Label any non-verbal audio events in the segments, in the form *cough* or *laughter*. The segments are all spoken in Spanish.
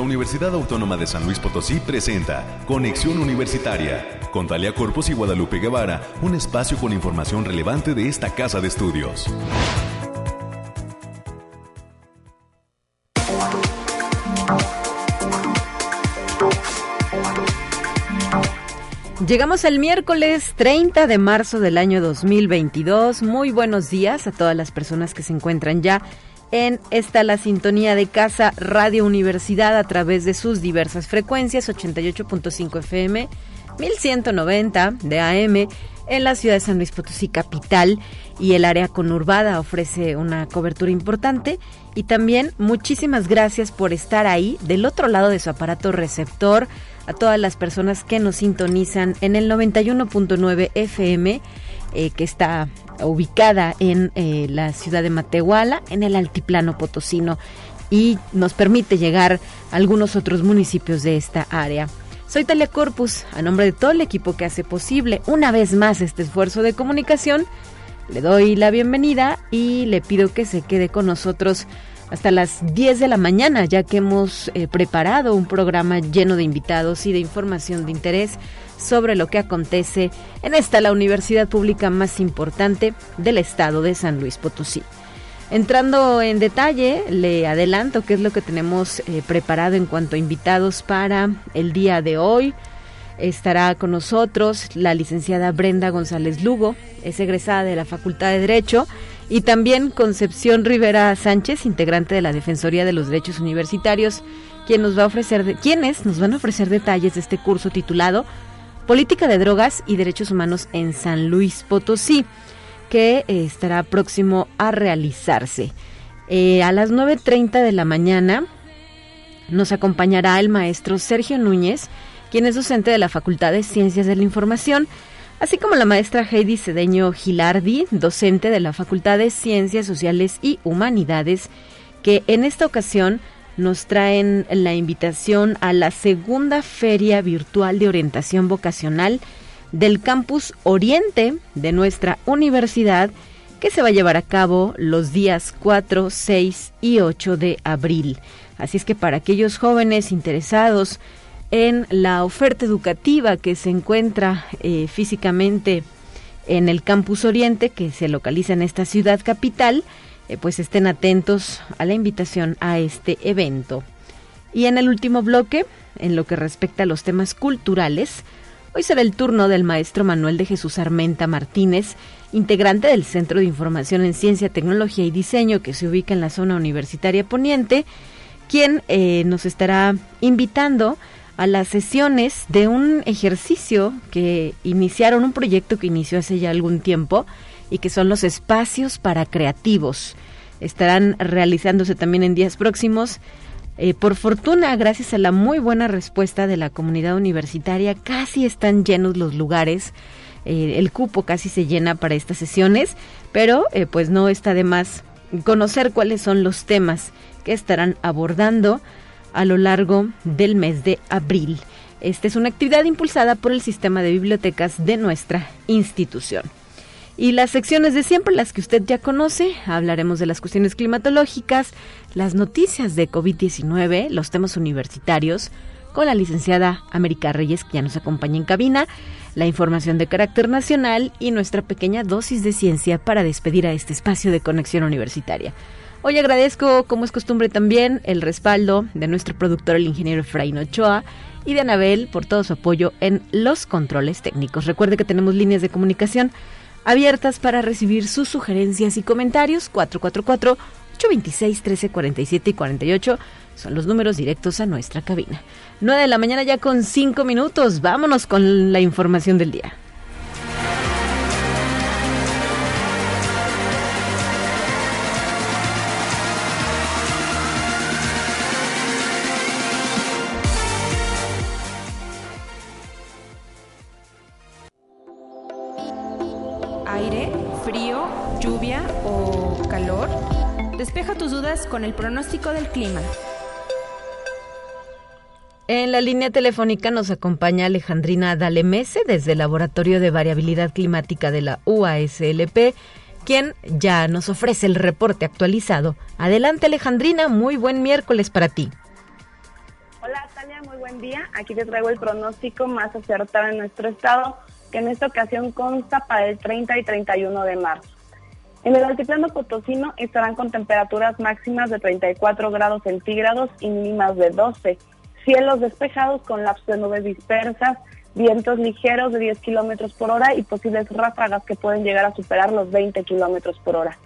la Universidad Autónoma de San Luis Potosí presenta Conexión Universitaria con Talia Corpus y Guadalupe Guevara, un espacio con información relevante de esta casa de estudios. Llegamos el miércoles 30 de marzo del año 2022. Muy buenos días a todas las personas que se encuentran ya en esta la sintonía de Casa Radio Universidad a través de sus diversas frecuencias 88.5 FM, 1190 de AM en la ciudad de San Luis Potosí capital y el área conurbada ofrece una cobertura importante. Y también muchísimas gracias por estar ahí del otro lado de su aparato receptor a todas las personas que nos sintonizan en el 91.9 FM eh, que está ubicada en eh, la ciudad de Matehuala, en el altiplano potosino, y nos permite llegar a algunos otros municipios de esta área. Soy Talia Corpus, a nombre de todo el equipo que hace posible una vez más este esfuerzo de comunicación, le doy la bienvenida y le pido que se quede con nosotros hasta las 10 de la mañana, ya que hemos eh, preparado un programa lleno de invitados y de información de interés sobre lo que acontece en esta la universidad pública más importante del estado de San Luis Potosí. Entrando en detalle, le adelanto qué es lo que tenemos eh, preparado en cuanto a invitados para el día de hoy. Estará con nosotros la licenciada Brenda González Lugo, es egresada de la Facultad de Derecho, y también Concepción Rivera Sánchez, integrante de la Defensoría de los Derechos Universitarios, quien nos va a ofrecer quienes nos van a ofrecer detalles de este curso titulado Política de Drogas y Derechos Humanos en San Luis Potosí, que eh, estará próximo a realizarse. Eh, a las 9.30 de la mañana nos acompañará el maestro Sergio Núñez, quien es docente de la Facultad de Ciencias de la Información, así como la maestra Heidi Cedeño Gilardi, docente de la Facultad de Ciencias Sociales y Humanidades, que en esta ocasión nos traen la invitación a la segunda feria virtual de orientación vocacional del campus Oriente de nuestra universidad que se va a llevar a cabo los días 4, 6 y 8 de abril. Así es que para aquellos jóvenes interesados en la oferta educativa que se encuentra eh, físicamente en el campus Oriente, que se localiza en esta ciudad capital, eh, pues estén atentos a la invitación a este evento. Y en el último bloque, en lo que respecta a los temas culturales, hoy será el turno del maestro Manuel de Jesús Armenta Martínez, integrante del Centro de Información en Ciencia, Tecnología y Diseño que se ubica en la zona universitaria poniente, quien eh, nos estará invitando a las sesiones de un ejercicio que iniciaron, un proyecto que inició hace ya algún tiempo, y que son los espacios para creativos. Estarán realizándose también en días próximos. Eh, por fortuna, gracias a la muy buena respuesta de la comunidad universitaria, casi están llenos los lugares. Eh, el cupo casi se llena para estas sesiones, pero eh, pues no está de más conocer cuáles son los temas que estarán abordando a lo largo del mes de abril. Esta es una actividad impulsada por el sistema de bibliotecas de nuestra institución. Y las secciones de siempre, las que usted ya conoce, hablaremos de las cuestiones climatológicas, las noticias de COVID-19, los temas universitarios, con la licenciada América Reyes, que ya nos acompaña en cabina, la información de carácter nacional y nuestra pequeña dosis de ciencia para despedir a este espacio de conexión universitaria. Hoy agradezco, como es costumbre también, el respaldo de nuestro productor, el ingeniero Efraín Ochoa, y de Anabel por todo su apoyo en los controles técnicos. Recuerde que tenemos líneas de comunicación abiertas para recibir sus sugerencias y comentarios. 444-826-1347 y 48 son los números directos a nuestra cabina. 9 de la mañana ya con 5 minutos. Vámonos con la información del día. Con el pronóstico del clima. En la línea telefónica nos acompaña Alejandrina Dalemese desde el Laboratorio de Variabilidad Climática de la UASLP, quien ya nos ofrece el reporte actualizado. Adelante Alejandrina, muy buen miércoles para ti. Natalia, muy buen día. Aquí te traigo el pronóstico más acertado en nuestro estado, que en esta ocasión consta para el 30 y 31 de marzo. En el altiplano potosino estarán con temperaturas máximas de 34 grados centígrados y mínimas de 12. Cielos despejados con lapsos de nubes dispersas, vientos ligeros de 10 kilómetros por hora y posibles ráfagas que pueden llegar a superar los 20 kilómetros por hora.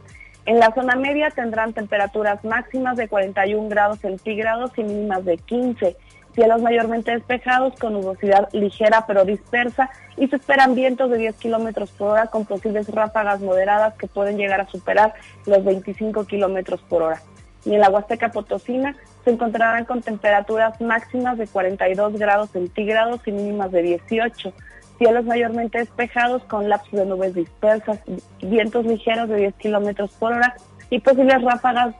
En la zona media tendrán temperaturas máximas de 41 grados centígrados y mínimas de 15. Cielos mayormente despejados con nubosidad ligera pero dispersa y se esperan vientos de 10 kilómetros por hora con posibles ráfagas moderadas que pueden llegar a superar los 25 kilómetros por hora. Y en la Huasteca Potosina se encontrarán con temperaturas máximas de 42 grados centígrados y mínimas de 18 cielos mayormente despejados con lapsos de nubes dispersas, vientos ligeros de 10 kilómetros por hora y posibles ráfagas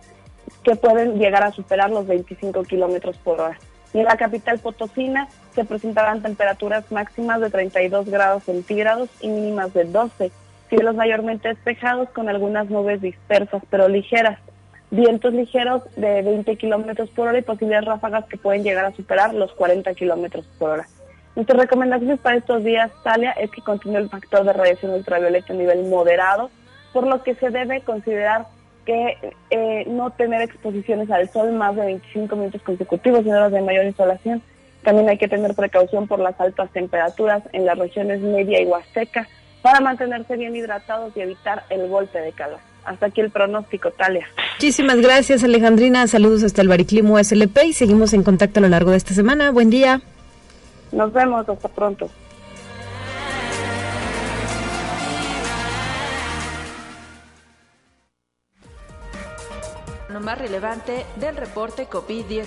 que pueden llegar a superar los 25 kilómetros por hora. Y en la capital Potosina se presentarán temperaturas máximas de 32 grados centígrados y mínimas de 12, cielos mayormente despejados con algunas nubes dispersas pero ligeras, vientos ligeros de 20 kilómetros por hora y posibles ráfagas que pueden llegar a superar los 40 kilómetros por hora. Nuestras recomendaciones para estos días, Talia, es que continúe el factor de radiación ultravioleta a nivel moderado, por lo que se debe considerar que eh, no tener exposiciones al sol más de 25 minutos consecutivos en horas de mayor insolación. También hay que tener precaución por las altas temperaturas en las regiones media y huasteca para mantenerse bien hidratados y evitar el golpe de calor. Hasta aquí el pronóstico, Talia. Muchísimas gracias, Alejandrina. Saludos hasta el Bariclimo SLP y seguimos en contacto a lo largo de esta semana. Buen día. Nos vemos, hasta pronto. Más relevante del reporte COVID-19.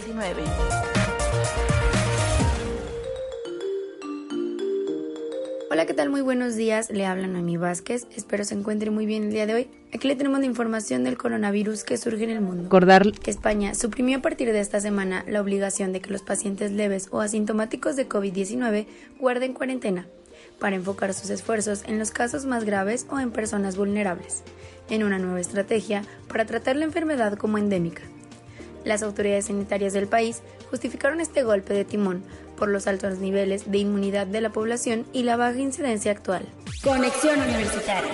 Hola, ¿qué tal? Muy buenos días. Le habla Noemi Vázquez. Espero se encuentre muy bien el día de hoy. Aquí le tenemos la información del coronavirus que surge en el mundo. Recordar que España suprimió a partir de esta semana la obligación de que los pacientes leves o asintomáticos de COVID-19 guarden cuarentena para enfocar sus esfuerzos en los casos más graves o en personas vulnerables, en una nueva estrategia para tratar la enfermedad como endémica. Las autoridades sanitarias del país justificaron este golpe de timón por los altos niveles de inmunidad de la población y la baja incidencia actual. Conexión Universitaria.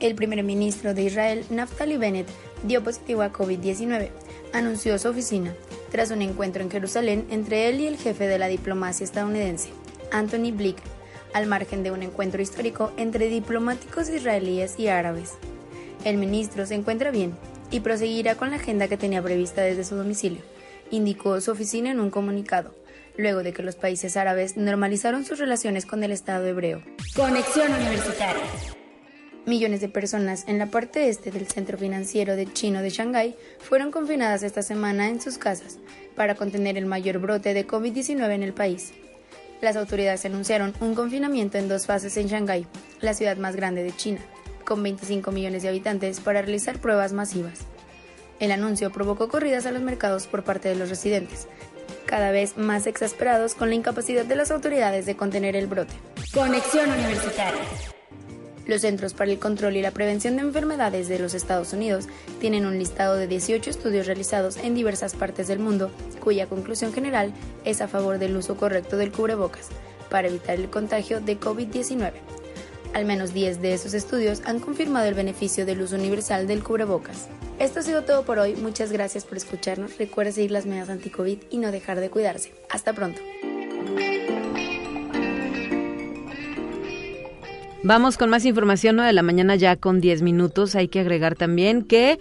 El primer ministro de Israel, Naftali Bennett, dio positivo a COVID-19, anunció su oficina, tras un encuentro en Jerusalén entre él y el jefe de la diplomacia estadounidense, Anthony Blick, al margen de un encuentro histórico entre diplomáticos israelíes y árabes. El ministro se encuentra bien y proseguirá con la agenda que tenía prevista desde su domicilio, indicó su oficina en un comunicado luego de que los países árabes normalizaron sus relaciones con el Estado hebreo. Conexión Universitaria. Millones de personas en la parte este del centro financiero de chino de Shanghái fueron confinadas esta semana en sus casas para contener el mayor brote de COVID-19 en el país. Las autoridades anunciaron un confinamiento en dos fases en Shanghái, la ciudad más grande de China, con 25 millones de habitantes para realizar pruebas masivas. El anuncio provocó corridas a los mercados por parte de los residentes, cada vez más exasperados con la incapacidad de las autoridades de contener el brote. Conexión Universitaria. Los Centros para el Control y la Prevención de Enfermedades de los Estados Unidos tienen un listado de 18 estudios realizados en diversas partes del mundo, cuya conclusión general es a favor del uso correcto del cubrebocas para evitar el contagio de COVID-19. Al menos 10 de esos estudios han confirmado el beneficio del uso universal del cubrebocas. Esto ha sido todo por hoy. Muchas gracias por escucharnos. Recuerda seguir las medidas anti-COVID y no dejar de cuidarse. Hasta pronto. Vamos con más información, 9 de la mañana ya con 10 minutos. Hay que agregar también que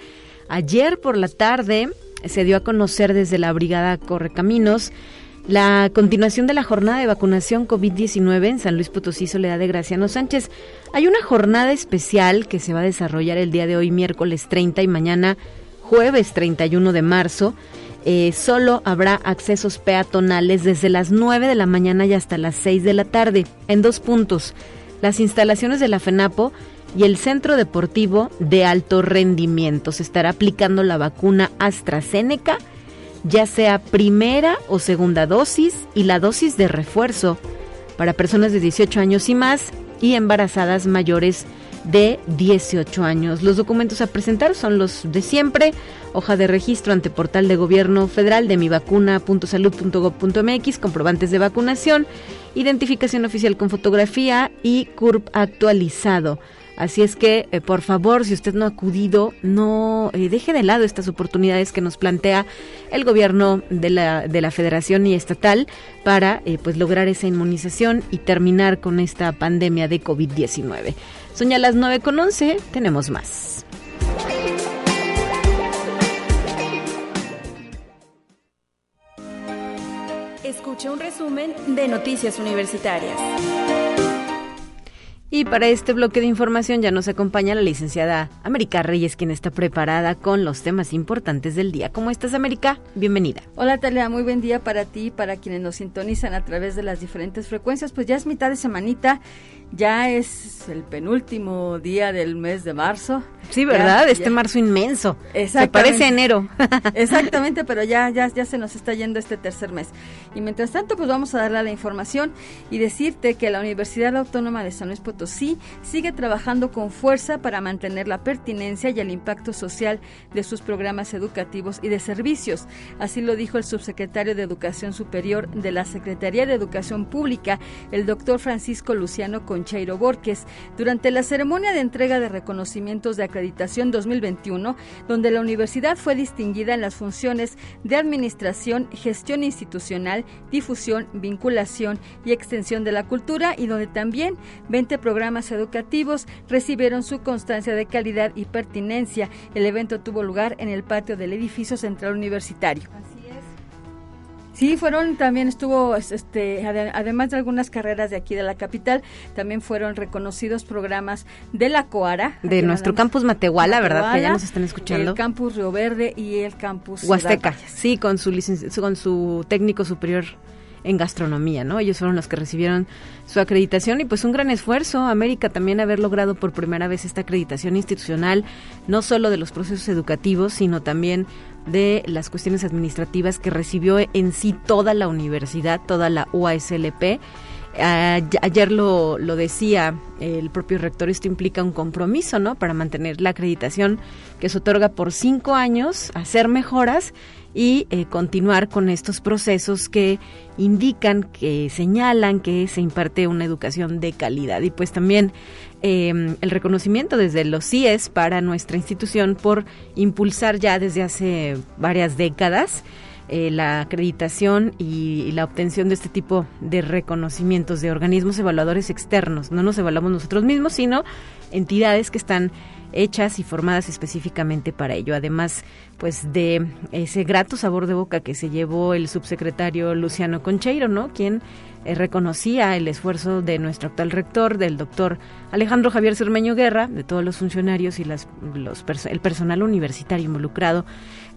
ayer por la tarde se dio a conocer desde la Brigada Correcaminos la continuación de la jornada de vacunación COVID-19 en San Luis Potosí, Soledad de Graciano Sánchez. Hay una jornada especial que se va a desarrollar el día de hoy, miércoles 30 y mañana, jueves 31 de marzo. Eh, solo habrá accesos peatonales desde las 9 de la mañana y hasta las 6 de la tarde, en dos puntos. Las instalaciones de la FENAPO y el Centro Deportivo de Alto Rendimiento. Se estará aplicando la vacuna AstraZeneca ya sea primera o segunda dosis y la dosis de refuerzo para personas de 18 años y más y embarazadas mayores 18 años. Los documentos a presentar son los de siempre, hoja de registro ante portal de gobierno federal de mivacuna.salud.gov.mx, comprobantes de vacunación, identificación oficial con fotografía y CURP actualizado. Así es que, eh, por favor, si usted no ha acudido, no eh, deje de lado estas oportunidades que nos plantea el gobierno de la, de la federación y estatal para eh, pues lograr esa inmunización y terminar con esta pandemia de COVID-19. Son ya las 9 con 11, tenemos más. Escucha un resumen de Noticias Universitarias. Y para este bloque de información ya nos acompaña la licenciada América Reyes, quien está preparada con los temas importantes del día. ¿Cómo estás, América? Bienvenida. Hola, Talia. Muy buen día para ti y para quienes nos sintonizan a través de las diferentes frecuencias. Pues ya es mitad de semanita ya es el penúltimo día del mes de marzo. Sí, ¿verdad? este marzo inmenso. Se parece enero. *laughs* *laughs* Exactamente, pero ya, ya, ya se nos está yendo este tercer mes. Y mientras tanto, pues vamos a darle la información y decirte que la Universidad Autónoma de San Luis Potosí sigue trabajando con fuerza para mantener la pertinencia y el impacto social de sus programas educativos y de servicios. Así lo dijo el subsecretario de Educación Superior de la Secretaría de Educación Pública, el doctor Francisco Luciano Con Chairo Borges durante la ceremonia de entrega de reconocimientos de acreditación 2021, donde la universidad fue distinguida en las funciones de administración, gestión institucional, difusión, vinculación y extensión de la cultura y donde también 20 programas educativos recibieron su constancia de calidad y pertinencia. El evento tuvo lugar en el patio del edificio central universitario. Sí, fueron, también estuvo, este, además de algunas carreras de aquí de la capital, también fueron reconocidos programas de la Coara. De nuestro campus Matehuala, ¿verdad? Que ya nos están escuchando. El campus Río Verde y el campus Huasteca. Sí, con su, con su técnico superior en gastronomía, ¿no? Ellos fueron los que recibieron su acreditación y pues un gran esfuerzo, América también haber logrado por primera vez esta acreditación institucional, no solo de los procesos educativos, sino también de las cuestiones administrativas que recibió en sí toda la universidad, toda la UASLP. Ayer lo, lo decía el propio rector, esto implica un compromiso, ¿no? Para mantener la acreditación que se otorga por cinco años, hacer mejoras y eh, continuar con estos procesos que indican, que señalan que se imparte una educación de calidad. Y pues también em, el reconocimiento desde los CIES para nuestra institución por impulsar ya desde hace varias décadas eh, la acreditación y, la obtención de este tipo de reconocimientos de organismos evaluadores externos. No nos evaluamos nosotros mismos, sino entidades que están hechas y formadas específicamente para ello. Además, pues de ese grato sabor de boca que se llevó el subsecretario Luciano Concheiro, ¿no? Quien eh, reconocía el esfuerzo de nuestro actual rector, del doctor Alejandro Javier Cermeño Guerra, de todos los funcionarios y las, los, el personal universitario involucrado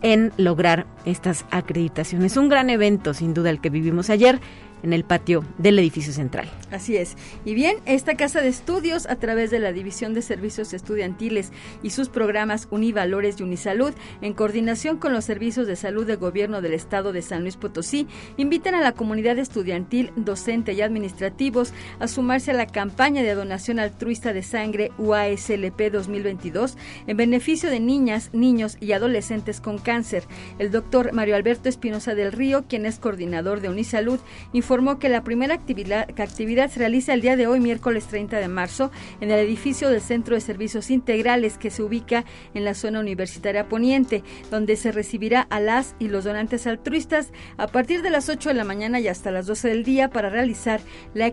en lograr estas acreditaciones. Un gran evento, sin duda, el que vivimos ayer en el patio del edificio central. Así es. Y bien, esta casa de estudios, a través de la División de Servicios Estudiantiles y sus programas Univalores y Unisalud, en coordinación con los servicios de salud de gobierno del Estado de San Luis Potosí, invitan a la comunidad estudiantil, docente y administrativos a sumarse a la campaña de donación altruista de sangre UASLP 2022 en beneficio de niñas, niños y adolescentes con cáncer. El doctor Mario Alberto Espinosa del Río, quien es coordinador de Unisalud, informó que la primera actividad, actividad se realiza el día de hoy, miércoles 30 de marzo, en el edificio del Centro de Servicios Integrales que se ubica en la zona universitaria poniente, donde se recibirá a las y los donantes altruistas a partir de las 8 de la mañana y hasta las 12 del día para realizar la,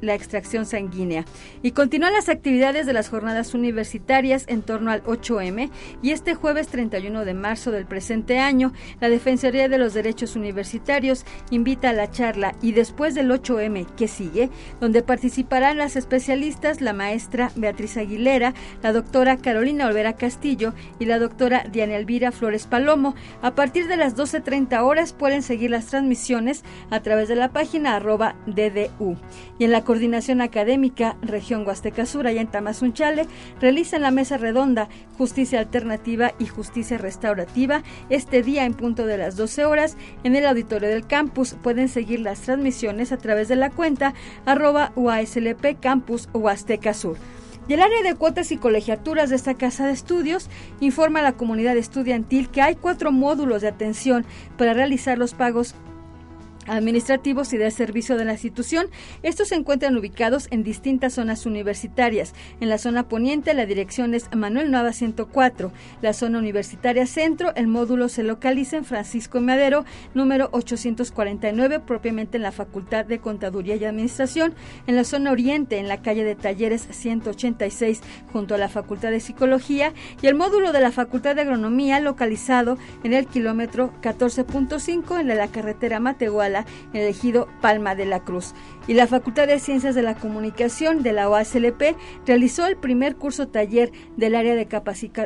la extracción sanguínea. Y continúan las actividades de las jornadas universitarias en torno al 8M y este jueves 31 de marzo del presente año, la Defensoría de los Derechos Universitarios invita a la charla y después del 8M que sigue, donde participarán las especialistas, la maestra Beatriz Aguilera, la doctora Carolina Olvera Castillo y la doctora Diana Elvira Flores Palomo. A partir de las 12.30 horas pueden seguir las transmisiones a través de la página arroba DDU. Y en la coordinación académica Región Huasteca Sur, allá en Tamazunchale, realizan la mesa redonda Justicia Alternativa y Justicia Restaurativa este día en punto de las 12 horas en el auditorio del campus. Pueden seguir las transmisiones a través de la cuenta arroba UASLP Campus Huasteca Sur. Y el área de cuotas y colegiaturas de esta casa de estudios informa a la comunidad estudiantil que hay cuatro módulos de atención para realizar los pagos administrativos y de servicio de la institución. Estos se encuentran ubicados en distintas zonas universitarias. En la zona poniente, la dirección es Manuel Nueva 104. La zona universitaria centro, el módulo se localiza en Francisco Madero, número 849, propiamente en la Facultad de Contaduría y Administración. En la zona oriente, en la calle de Talleres 186, junto a la Facultad de Psicología. Y el módulo de la Facultad de Agronomía, localizado en el kilómetro 14.5 en la carretera Matehuala en el ejido Palma de la Cruz. Y la Facultad de Ciencias de la Comunicación de la OASLP realizó el primer curso taller del área de,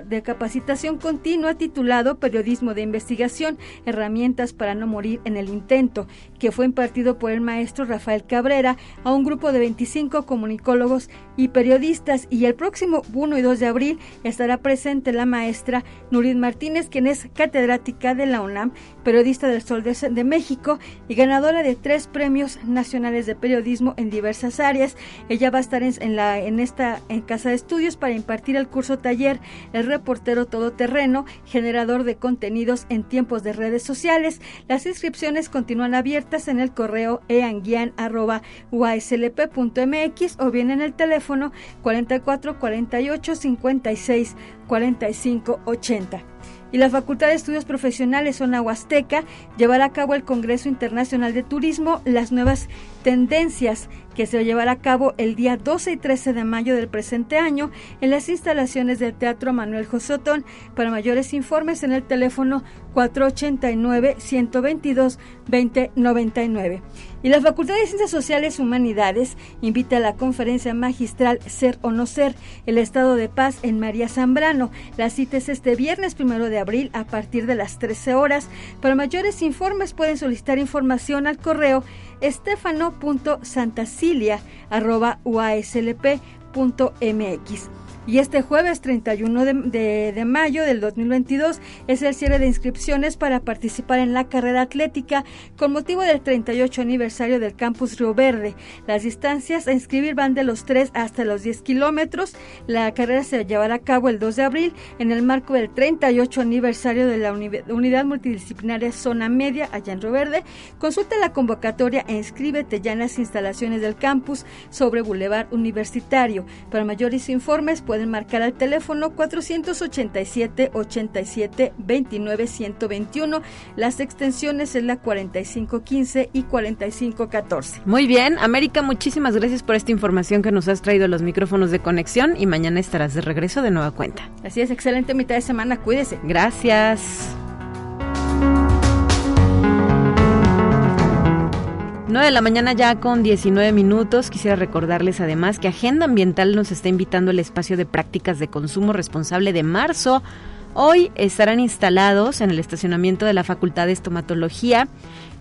de capacitación continua titulado Periodismo de Investigación, herramientas para no morir en el intento, que fue impartido por el maestro Rafael Cabrera a un grupo de 25 comunicólogos y periodistas. Y el próximo 1 y 2 de abril estará presente la maestra Nurit Martínez, quien es catedrática de la UNAM, periodista del Sol de México y ganadora de tres premios nacionales de periodismo en diversas áreas. Ella va a estar en, la, en esta en casa de estudios para impartir el curso taller El reportero todoterreno, generador de contenidos en tiempos de redes sociales. Las inscripciones continúan abiertas en el correo eanguian.uaslp.mx o bien en el teléfono 44 48 56 45 80 y la Facultad de Estudios Profesionales Zona Huasteca llevará a cabo el Congreso Internacional de Turismo, las nuevas tendencias que se llevará a cabo el día 12 y 13 de mayo del presente año en las instalaciones del Teatro Manuel Josotón. Para mayores informes en el teléfono 489-122-2099. Y la Facultad de Ciencias Sociales y Humanidades invita a la conferencia magistral Ser o No Ser, el estado de paz en María Zambrano. La cita es este viernes primero de abril a partir de las 13 horas. Para mayores informes pueden solicitar información al correo estefano.santacilia.uaslp.mx. Y este jueves 31 de, de, mayo del 2022 es el cierre de inscripciones para participar en la carrera atlética con motivo del 38 aniversario del campus Río Verde. Las distancias a inscribir van de los 3 hasta los 10 kilómetros. La carrera se llevará a cabo el 2 de abril en el marco del 38 aniversario de la Unidad Multidisciplinaria Zona Media allá en Río Verde. Consulta la convocatoria e inscríbete ya en las instalaciones del campus sobre Boulevard Universitario. Para mayores informes pueden pueden marcar al teléfono 487 87 29 121. Las extensiones es la 4515 y 4514. Muy bien, América, muchísimas gracias por esta información que nos has traído a los micrófonos de conexión y mañana estarás de regreso de nueva cuenta. Así es, excelente mitad de semana, cuídese. Gracias. 9 de la mañana ya con 19 minutos. Quisiera recordarles además que Agenda Ambiental nos está invitando al espacio de prácticas de consumo responsable de marzo. Hoy estarán instalados en el estacionamiento de la Facultad de Estomatología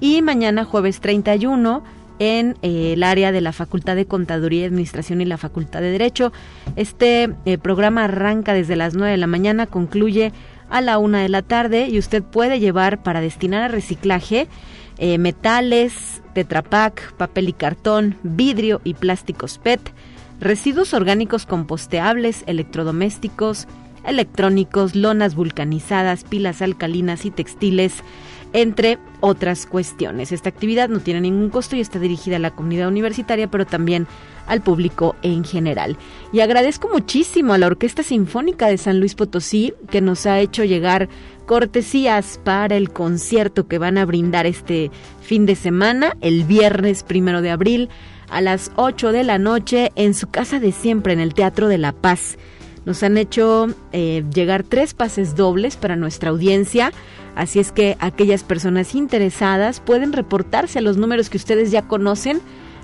y mañana jueves 31 en eh, el área de la Facultad de Contaduría y Administración y la Facultad de Derecho. Este eh, programa arranca desde las 9 de la mañana, concluye a la 1 de la tarde y usted puede llevar para destinar a reciclaje eh, metales, tetrapac, papel y cartón, vidrio y plásticos PET, residuos orgánicos composteables, electrodomésticos, electrónicos, lonas vulcanizadas, pilas alcalinas y textiles, entre otras cuestiones. Esta actividad no tiene ningún costo y está dirigida a la comunidad universitaria, pero también al público en general. Y agradezco muchísimo a la Orquesta Sinfónica de San Luis Potosí que nos ha hecho llegar cortesías para el concierto que van a brindar este fin de semana, el viernes primero de abril, a las 8 de la noche, en su casa de siempre, en el Teatro de la Paz. Nos han hecho eh, llegar tres pases dobles para nuestra audiencia, así es que aquellas personas interesadas pueden reportarse a los números que ustedes ya conocen,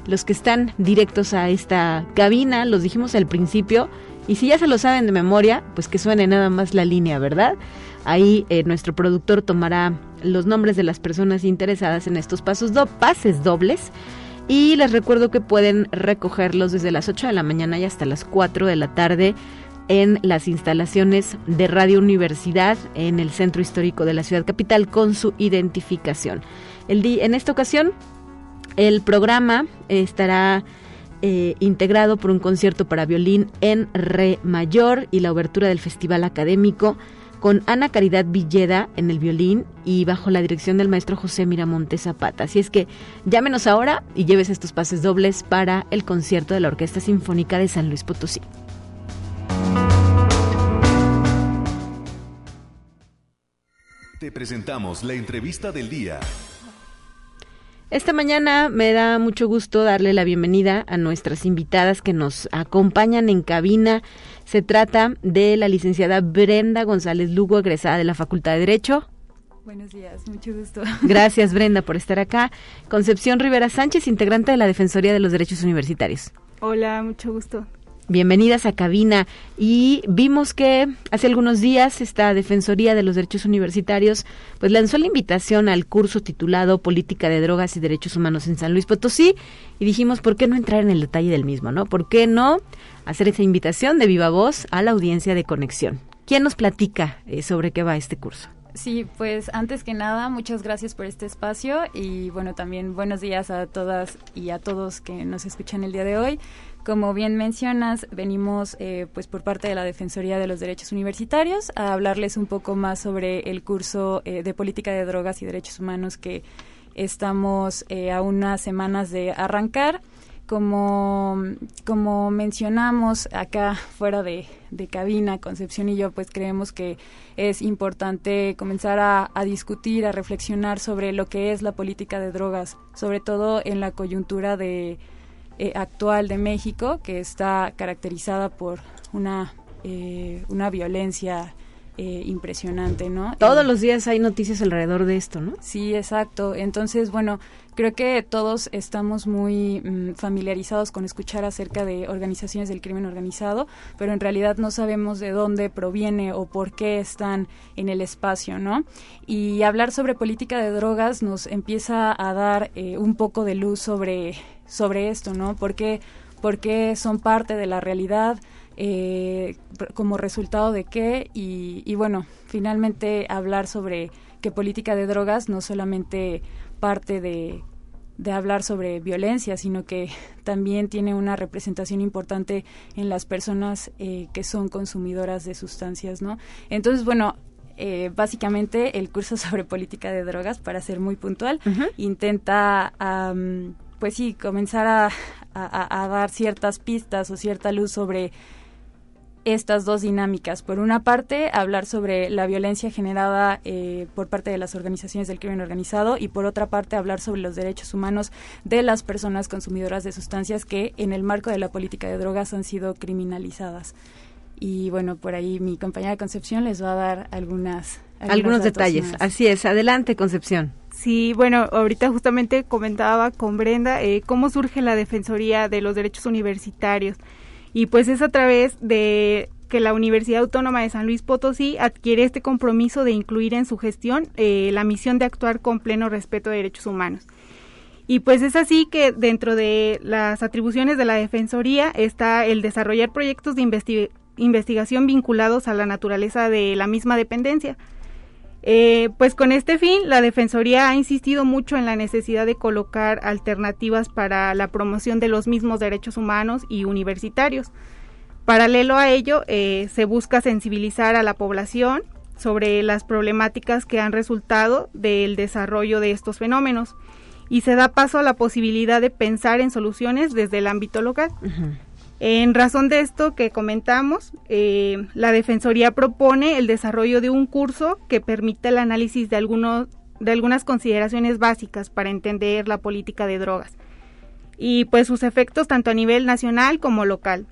los que están directos a esta cabina, los dijimos al principio, y si ya se lo saben de memoria, pues que suene nada más la línea, ¿verdad? Ahí eh, nuestro productor tomará los nombres de las personas interesadas en estos pasos do pases dobles. Y les recuerdo que pueden recogerlos desde las 8 de la mañana y hasta las 4 de la tarde en las instalaciones de Radio Universidad en el centro histórico de la ciudad capital con su identificación. El en esta ocasión, el programa estará eh, integrado por un concierto para violín en re mayor y la obertura del Festival Académico con Ana Caridad Villeda en el violín y bajo la dirección del maestro José Miramonte Zapata. Así es que llámenos ahora y lleves estos pases dobles para el concierto de la Orquesta Sinfónica de San Luis Potosí. Te presentamos la entrevista del día. Esta mañana me da mucho gusto darle la bienvenida a nuestras invitadas que nos acompañan en cabina. Se trata de la licenciada Brenda González Lugo, egresada de la Facultad de Derecho. Buenos días, mucho gusto. Gracias Brenda por estar acá. Concepción Rivera Sánchez, integrante de la Defensoría de los Derechos Universitarios. Hola, mucho gusto. Bienvenidas a cabina. Y vimos que hace algunos días esta Defensoría de los Derechos Universitarios pues lanzó la invitación al curso titulado Política de Drogas y Derechos Humanos en San Luis Potosí y dijimos, ¿por qué no entrar en el detalle del mismo, no? ¿Por qué no hacer esa invitación de viva voz a la audiencia de conexión? ¿Quién nos platica eh, sobre qué va este curso? Sí, pues antes que nada, muchas gracias por este espacio y bueno, también buenos días a todas y a todos que nos escuchan el día de hoy. Como bien mencionas, venimos eh, pues por parte de la Defensoría de los Derechos Universitarios a hablarles un poco más sobre el curso eh, de Política de Drogas y Derechos Humanos que estamos eh, a unas semanas de arrancar. Como, como mencionamos acá fuera de, cabina, Concepción y yo, pues creemos que es importante comenzar a discutir, a reflexionar sobre lo que es la política de drogas, sobre todo en la coyuntura de, eh, actual de México, que está caracterizada por una, eh, una violencia eh, impresionante, ¿no? Todos los días hay noticias alrededor de esto, ¿no? Sí, exacto. Entonces, bueno, creo que todos estamos muy mm, familiarizados con escuchar acerca de organizaciones del crimen organizado, pero en realidad no sabemos de dónde proviene o por qué están en el espacio, ¿no? Y hablar sobre política de drogas nos empieza a dar un poco de luz sobre sobre esto, ¿no? Porque porque son parte de la realidad, eh, como resultado de qué, y, y, bueno, finalmente hablar sobre que política de drogas no solamente parte de, de hablar sobre violencia, sino que *laughs* también tiene una representación importante en las personas eh, que son consumidoras de sustancias, ¿no? Entonces, bueno, eh, básicamente el curso *laughs* sobre política de drogas, para ser muy puntual, intenta pues sí, comenzar a, a, dar ciertas pistas o cierta luz sobre estas dos dinámicas. Por una parte, hablar sobre la violencia generada eh, por parte de las organizaciones del crimen organizado y por otra parte, hablar sobre los derechos humanos de las personas consumidoras de sustancias que en el marco de la política de drogas han sido criminalizadas. Y bueno, por ahí mi compañera Concepción les va a dar algunas... Algunos detalles. Así es. Adelante, Concepción. Sí, bueno, ahorita justamente comentaba con Brenda eh, cómo surge la Defensoría de los Derechos Universitarios. Y pues es a través de que la Universidad Autónoma de San Luis Potosí adquiere este compromiso de incluir en su gestión eh, la misión de actuar con pleno respeto de derechos humanos. Y pues es así que dentro de las atribuciones de la Defensoría está el desarrollar proyectos de investigación vinculados a la naturaleza de la misma dependencia, eh, pues con este fin, la Defensoría ha insistido mucho en la necesidad de colocar alternativas para la promoción de los mismos derechos humanos y universitarios. Paralelo a ello, eh, se busca sensibilizar a la población sobre las problemáticas que han resultado del desarrollo de estos fenómenos y se da paso a la posibilidad de pensar en soluciones desde el ámbito local. En razón de esto que comentamos, eh, la Defensoría propone el desarrollo de un curso que permita el análisis de, algunos, de algunas consideraciones básicas para entender la política de drogas y pues sus efectos tanto a nivel nacional como local,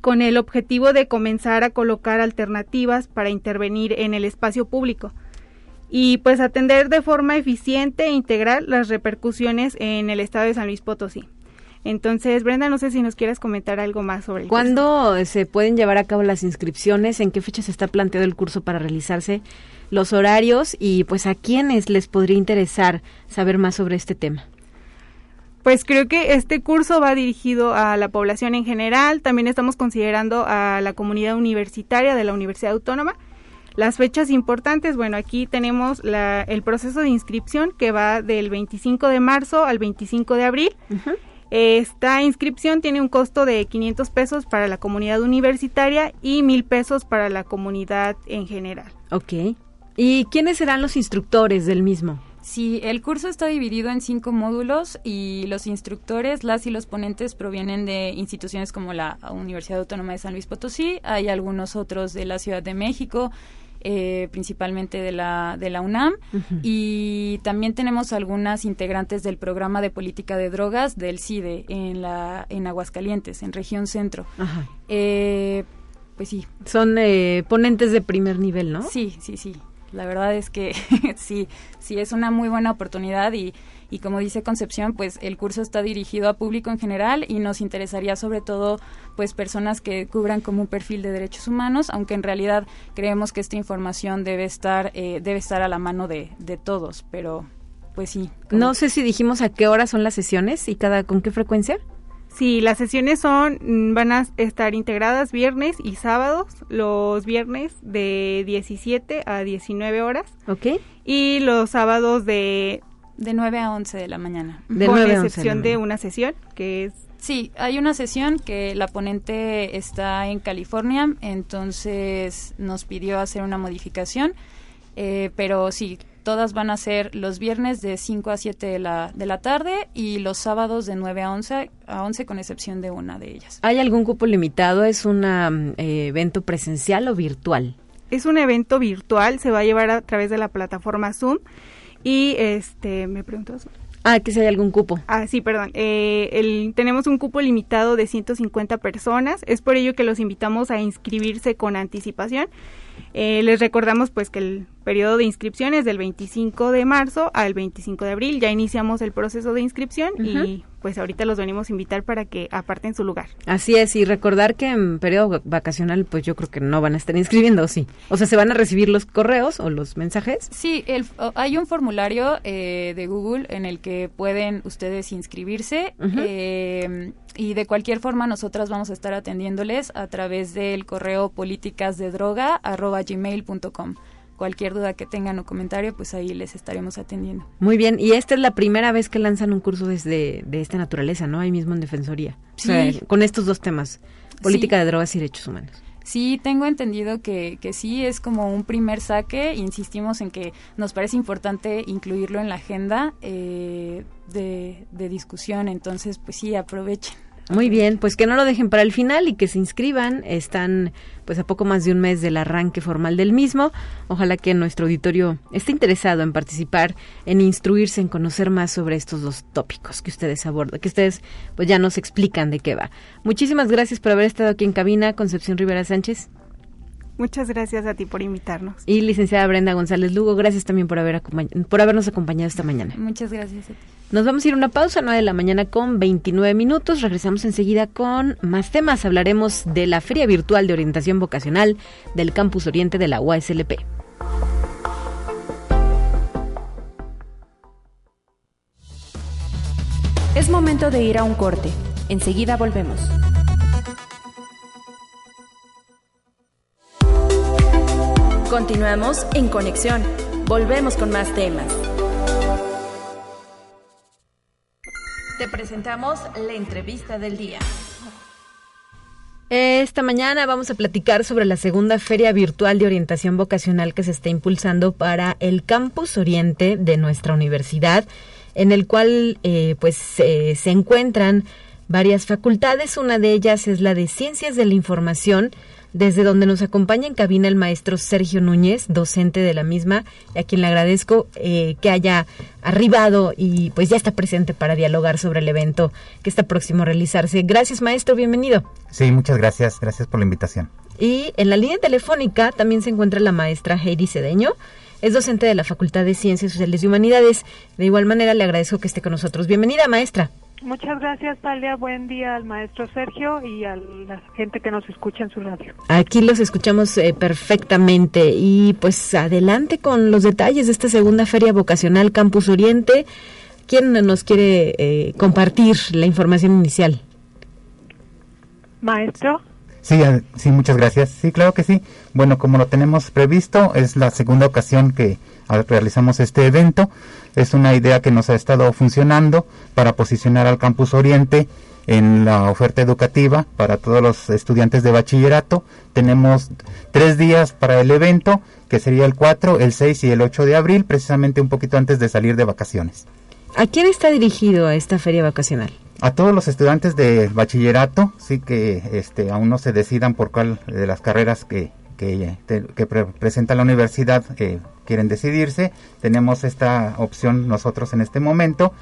con el objetivo de comenzar a colocar alternativas para intervenir en el espacio público y pues atender de forma eficiente e integral las repercusiones en el estado de San Luis Potosí. Entonces, Brenda, no sé si nos quieres comentar algo más sobre el ¿Cuándo se pueden llevar a cabo las inscripciones? ¿En qué fecha se está planteado el curso para realizarse? Los horarios y pues a quiénes les podría interesar saber más sobre este tema. Pues creo que este curso va dirigido a la población en general. También estamos considerando a la comunidad universitaria de la Universidad Autónoma. Las fechas importantes, bueno, aquí tenemos la, el proceso de inscripción que va del 25 de marzo al 25 de abril. Esta inscripción tiene un costo de 500 pesos para la comunidad universitaria y 1000 pesos para la comunidad en general. Ok. ¿Y quiénes serán los instructores del mismo? Sí, el curso está dividido en cinco módulos y los instructores, las y los ponentes provienen de instituciones como la Universidad Autónoma de San Luis Potosí, hay algunos otros de la Ciudad de México, eh, principalmente de la, de la UNAM, y también tenemos algunas integrantes del programa de política de drogas del CIDE en, la, en Aguascalientes, en región centro. Eh, pues sí. Son eh, ponentes de primer nivel, ¿no? Sí, sí, sí. La verdad es que *laughs* sí, sí es una muy buena oportunidad y, y como dice Concepción, pues el curso está dirigido a público en general y nos interesaría sobre todo pues personas que cubran como un perfil de derechos humanos, aunque en realidad creemos que esta información debe estar eh, debe estar a la mano de, de todos, pero pues sí. No sé si dijimos a qué hora son las sesiones y cada con qué frecuencia. Sí, las sesiones son mm, van a estar integradas viernes y sábados, los viernes de 17 a 19 horas. Ok. Y los sábados de de 9 a 11 de la mañana. De con excepción de, una sesión que es... Sí, hay una sesión que la ponente está en California, entonces nos pidió hacer una modificación, eh, pero sí, todas van a ser los viernes de 5 a 7 de la, de la tarde y los sábados de 9 a 11, a 11 con excepción de una de ellas. ¿Hay algún cupo limitado? ¿Es un eh, evento presencial o virtual? Es un evento virtual, se va a llevar a través de la plataforma Zoom y este, me preguntas. Ah, que si hay algún cupo. Ah, sí, perdón. Eh, el, tenemos un cupo limitado de 150 personas. Es por ello que los invitamos a inscribirse con anticipación. Eh, les recordamos pues que el periodo de inscripción es del 25 de marzo al 25 de abril. Ya iniciamos el proceso de inscripción y pues ahorita los venimos a invitar para que aparten su lugar. Así es, y recordar que en periodo vacacional pues yo creo que no van a estar inscribiendo, sí. O sea, ¿se van a recibir los correos o los mensajes? Sí, el, hay un formulario eh, de Google en el que pueden ustedes inscribirse eh, y de cualquier forma nosotras vamos a estar atendiéndoles a través del correo políticasdedroga.gmail.com cualquier duda que tengan o comentario, pues ahí les estaremos atendiendo. Muy bien, y esta es la primera vez que lanzan un curso desde de esta naturaleza, ¿no? Ahí mismo en Defensoría. Sí. con estos dos temas, política de drogas y derechos humanos. Sí, tengo entendido que, que sí, es como un primer saque. Insistimos en que nos parece importante incluirlo en la agenda eh, de, de discusión. Entonces, pues sí, aprovechen. Muy bien, pues que no lo dejen para el final y que se inscriban. Están pues a poco más de un mes del arranque formal del mismo. Ojalá que nuestro auditorio esté interesado en participar, en instruirse, en conocer más sobre estos dos tópicos que ustedes abordan, que ustedes pues ya nos explican de qué va. Muchísimas gracias por haber estado aquí en cabina, Concepción Rivera Sánchez. Muchas gracias a ti por invitarnos. Y licenciada Brenda González Lugo, gracias también por, haber por habernos acompañado esta mañana. Muchas gracias a ti. Nos vamos a ir a una pausa, 9 de la mañana con 29 minutos. Regresamos enseguida con más temas. Hablaremos de la Feria Virtual de Orientación Vocacional del Campus Oriente de la UASLP. Es momento de ir a un corte. Enseguida volvemos. Continuamos en conexión. Volvemos con más temas. Te presentamos la entrevista del día. Esta mañana vamos a platicar sobre la segunda feria virtual de orientación vocacional que se está impulsando para el campus oriente de nuestra universidad, en el cual eh, pues se encuentran varias facultades. Una de ellas es la de Ciencias de la Información, desde donde nos acompaña en cabina el maestro Sergio Núñez, docente de la misma, a quien le agradezco eh, que haya arribado y pues ya está presente para dialogar sobre el evento que está próximo a realizarse. Gracias maestro, bienvenido. Sí, muchas gracias, gracias por la invitación. Y en la línea telefónica también se encuentra la maestra Heidi Cedeño. Es docente de la Facultad de Ciencias Sociales y Humanidades. De igual manera le agradezco que esté con nosotros. Bienvenida, maestra. Muchas gracias, Talia. Buen día al maestro Sergio y a la gente que nos escucha en su radio. Aquí los escuchamos eh, perfectamente y pues adelante con los detalles de esta segunda feria vocacional Campus Oriente. ¿Quién nos quiere eh, compartir la información inicial? Maestro. Sí, sí, muchas gracias. Sí, claro que sí. Bueno, como lo tenemos previsto, es la segunda ocasión que realizamos este evento. Es una idea que nos ha estado funcionando para posicionar al Campus Oriente en la oferta educativa para todos los estudiantes de bachillerato. Tenemos tres días para el evento, que sería el 4, el 6 y el 8 de abril, precisamente un poquito antes de salir de vacaciones. ¿A quién está dirigido a esta feria vacacional? A todos los estudiantes de bachillerato, sí que este, aún no se decidan por cuál de las carreras que, que, presenta la universidad eh, quieren decidirse. Tenemos esta opción nosotros en este momento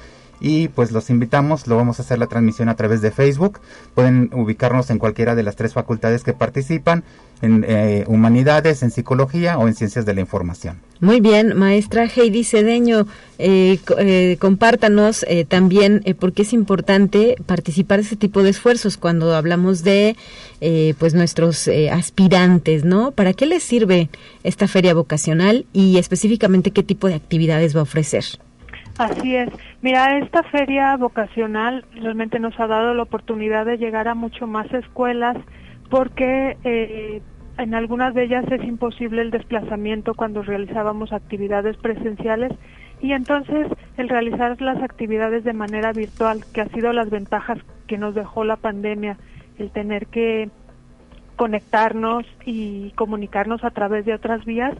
y pues los invitamos, lo vamos a hacer la transmisión a través de Facebook, pueden ubicarnos en cualquiera de las tres facultades que participan, en eh, humanidades, en psicología o en ciencias de la información. Muy bien, maestra Heidi Cedeño, eh, eh, compártanos también por qué es importante participar de este tipo de esfuerzos cuando hablamos de pues nuestros aspirantes, ¿no? ¿Para qué les sirve esta feria vocacional y específicamente qué tipo de actividades va a ofrecer? Así es. Mira, esta feria vocacional realmente nos ha dado la oportunidad de llegar a mucho más escuelas porque eh, en algunas de ellas es imposible el desplazamiento cuando realizábamos actividades presenciales y entonces el realizar las actividades de manera virtual, que ha sido las ventajas que nos dejó la pandemia, el tener que conectarnos y comunicarnos a través de otras vías.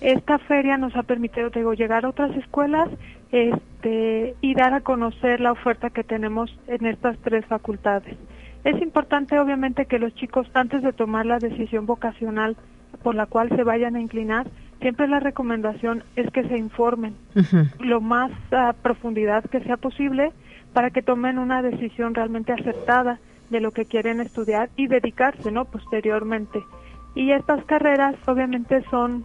Esta feria nos ha permitido digo, llegar a otras escuelas este, y dar a conocer la oferta que tenemos en estas tres facultades. Es importante obviamente que los chicos antes de tomar la decisión vocacional por la cual se vayan a inclinar, siempre la recomendación es que se informen lo más a profundidad que sea posible para que tomen una decisión realmente acertada de lo que quieren estudiar y dedicarse, ¿no? Posteriormente. Y estas carreras obviamente son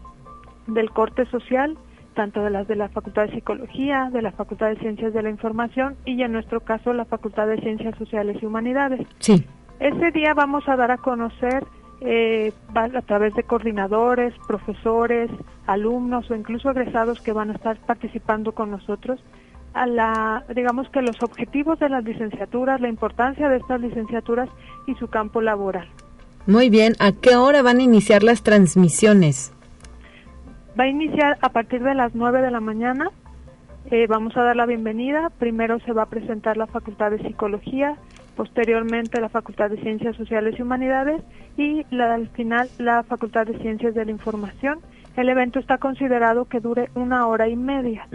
del corte social, tanto de las de la Facultad de Psicología, de la Facultad de Ciencias de la Información y en nuestro caso la Facultad de Ciencias Sociales y Humanidades. Sí. Ese día vamos a dar a conocer eh, a través de coordinadores, profesores, alumnos o incluso egresados que van a estar participando con nosotros a la, digamos que los objetivos de las licenciaturas, la importancia de estas licenciaturas y su campo laboral. Muy bien, ¿a qué hora van a iniciar las transmisiones? Va a iniciar a partir de las 9 de la mañana. Eh, vamos a dar la bienvenida. Primero se va a presentar la Facultad de Psicología, posteriormente la Facultad de Ciencias Sociales y Humanidades y al final la Facultad de Ciencias de la Información. El evento está considerado que dure una hora y media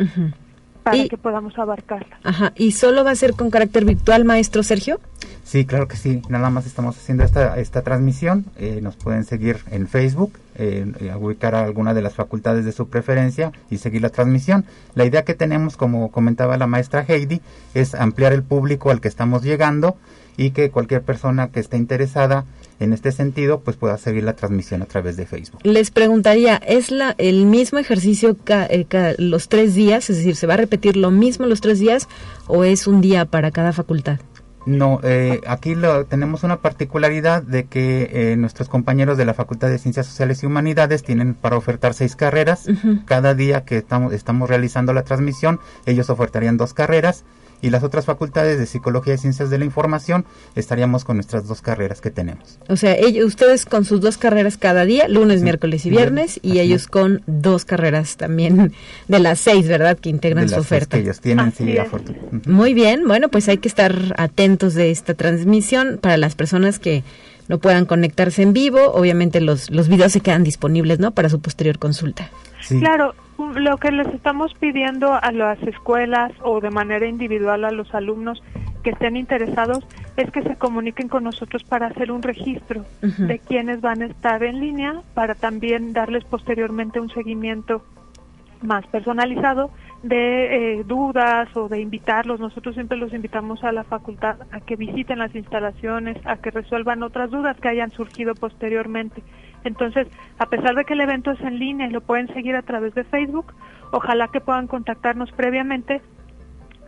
para que podamos abarcarla. Ajá, ¿y solo va a ser con carácter virtual, maestro Sergio? Sí, claro que sí. Nada más estamos haciendo esta, esta transmisión. Eh, nos pueden seguir en Facebook, eh, ubicar a alguna de las facultades de su preferencia y seguir la transmisión. La idea que tenemos, como comentaba la maestra Heidi, es ampliar el público al que estamos llegando y que cualquier persona que esté interesada en este sentido, pues pueda seguir la transmisión a través de Facebook. Les preguntaría, ¿es la, el mismo ejercicio eh, los tres días? Es decir, ¿se va a repetir lo mismo los tres días o es un día para cada facultad? No, eh, aquí lo, tenemos una particularidad de que eh, nuestros compañeros de la Facultad de Ciencias Sociales y Humanidades tienen para ofertar seis carreras. Cada día que estamos, estamos realizando la transmisión, ellos ofertarían dos carreras y las otras facultades de Psicología y Ciencias de la Información estaríamos con nuestras dos carreras que tenemos. O sea, ellos, ustedes con sus dos carreras cada día, lunes, miércoles y viernes, y ellos con dos carreras también *laughs* de las seis, ¿verdad? Que integran su oferta. Que ellos tienen, sí, Muy bien, bueno, pues hay que estar atentos de esta transmisión para las personas que no puedan conectarse en vivo. Obviamente los, los videos se quedan disponibles, ¿no? Para su posterior consulta. Claro, lo que les estamos pidiendo a las escuelas o de manera individual a los alumnos que estén interesados es que se comuniquen con nosotros para hacer un registro de quienes van a estar en línea, para también darles posteriormente un seguimiento más personalizado de eh, dudas o de invitarlos. Nosotros siempre los invitamos a la facultad a que visiten las instalaciones, a que resuelvan otras dudas que hayan surgido posteriormente. Entonces, a pesar de que el evento es en línea y lo pueden seguir a través de Facebook, ojalá que puedan contactarnos previamente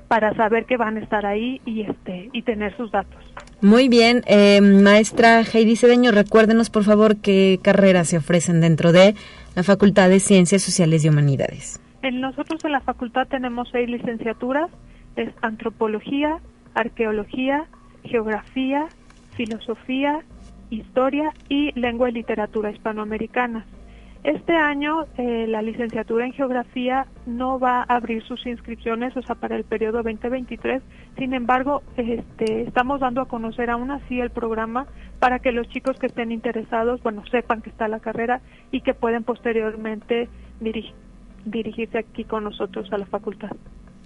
para saber que van a estar ahí y este y tener sus datos. Muy bien, eh, maestra Heidi Cedeño, recuérdenos por favor qué carreras se ofrecen dentro de la Facultad de Ciencias Sociales y Humanidades. En nosotros en la facultad tenemos seis licenciaturas, es antropología, arqueología, geografía, filosofía, Historia y Lengua y Literatura Hispanoamericanas. Este año eh, la licenciatura en Geografía no va a abrir sus inscripciones, o sea, para el periodo 2023. Sin embargo, este, estamos dando a conocer aún así el programa para que los chicos que estén interesados, bueno, sepan que está la carrera y que pueden posteriormente dirigirse aquí con nosotros a la facultad.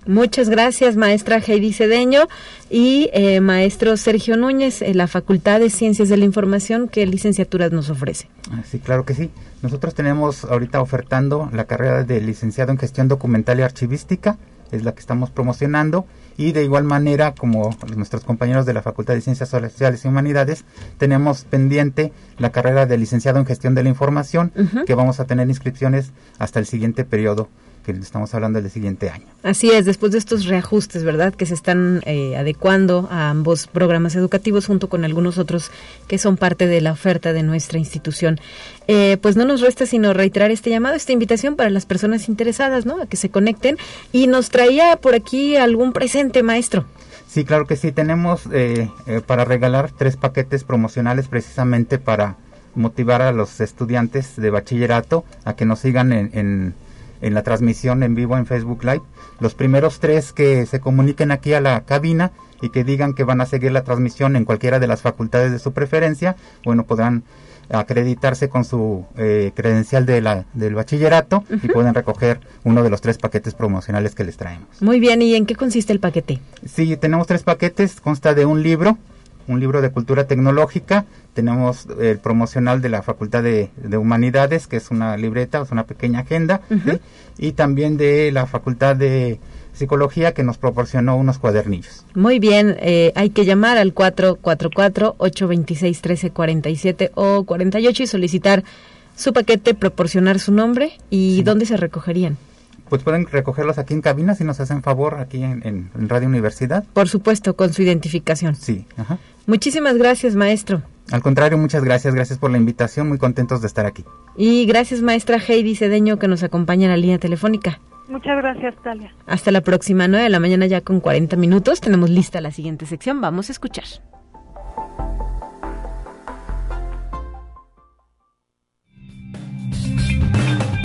Muchas gracias, maestra Heidi Cedeño y eh, maestro Sergio Núñez, en la Facultad de Ciencias de la Información, ¿qué licenciaturas nos ofrece? Ah, sí, claro que sí. Nosotros tenemos ahorita ofertando la carrera de licenciado en Gestión Documental y Archivística, es la que estamos promocionando, y de igual manera, como nuestros compañeros de la Facultad de Ciencias Sociales y Humanidades, tenemos pendiente la carrera de licenciado en Gestión de la Información, que vamos a tener inscripciones hasta el siguiente periodo que estamos hablando del siguiente año. Así es, después de estos reajustes, ¿verdad? Que se están eh, adecuando a ambos programas educativos junto con algunos otros que son parte de la oferta de nuestra institución. Eh, pues no nos resta sino reiterar este llamado, esta invitación para las personas interesadas, ¿no? A que se conecten. Y nos traía por aquí algún presente, maestro. Sí, claro que sí. Tenemos eh, para regalar tres paquetes promocionales precisamente para motivar a los estudiantes de bachillerato a que nos sigan en en la transmisión en vivo en Facebook Live. Los primeros tres que se comuniquen aquí a la cabina y que digan que van a seguir la transmisión en cualquiera de las facultades de su preferencia, bueno, podrán acreditarse con su eh, credencial de la, del bachillerato y pueden recoger uno de los tres paquetes promocionales que les traemos. Muy bien, ¿y en qué consiste el paquete? Sí, tenemos tres paquetes, consta de un libro, un libro de cultura tecnológica, tenemos el promocional de la Facultad de, Humanidades, que es una libreta, es una pequeña agenda, y también de la Facultad de Psicología, que nos proporcionó unos cuadernillos. Muy bien, eh, hay que llamar al 444-826-1347 o 48 y solicitar su paquete, proporcionar su nombre y dónde se recogerían pues pueden recogerlos aquí en cabina si nos hacen favor aquí en, Radio Universidad. Por supuesto, con su identificación. Sí. Ajá. Muchísimas gracias, maestro. Al contrario, muchas gracias, gracias por la invitación, muy contentos de estar aquí. Y gracias, maestra Heidi Cedeño, que nos acompaña en la línea telefónica. Muchas gracias, Talia. Hasta la próxima, 9 de la mañana ya con 40 minutos. Tenemos lista la siguiente sección, vamos a escuchar.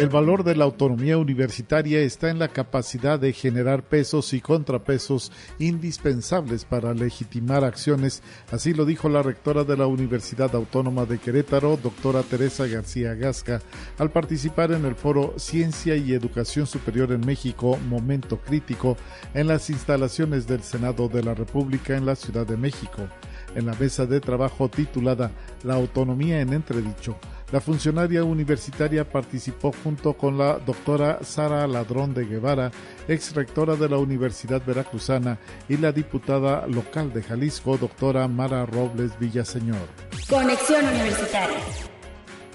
El valor de la autonomía universitaria está en la capacidad de generar pesos y contrapesos indispensables para legitimar acciones, así lo dijo la rectora de la Universidad Autónoma de Querétaro, doctora Teresa García Gasca, al participar en el foro Ciencia y Educación Superior en México, Momento Crítico, en las instalaciones del Senado de la República en la Ciudad de México, en la mesa de trabajo titulada La autonomía en entredicho la funcionaria universitaria participó junto con la doctora Sara Ladrón de Guevara, ex rectora de la Universidad Veracruzana, y la diputada local de Jalisco, doctora Mara Robles Villaseñor. Conexión Universitaria.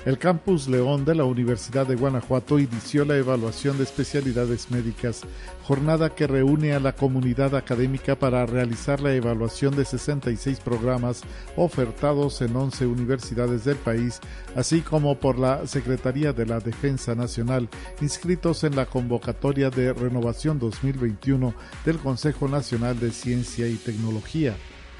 El Campus León de la Universidad de Guanajuato inició la evaluación de especialidades médicas, jornada que reúne a la comunidad académica para realizar la evaluación de 66 programas ofertados en 11 universidades del país, así como por la Secretaría de la Defensa Nacional, inscritos en la convocatoria de renovación 2021 del Consejo Nacional de Ciencia y Tecnología.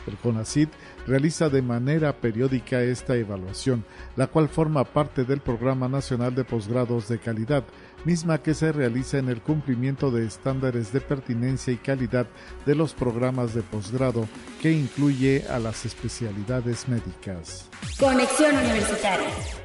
El CONACID realiza de manera periódica esta evaluación, la cual forma parte del Programa Nacional de Posgrados de Calidad, misma que se realiza en el cumplimiento de estándares de pertinencia y calidad de los programas de posgrado, que incluye a las especialidades médicas. Conexión Universitaria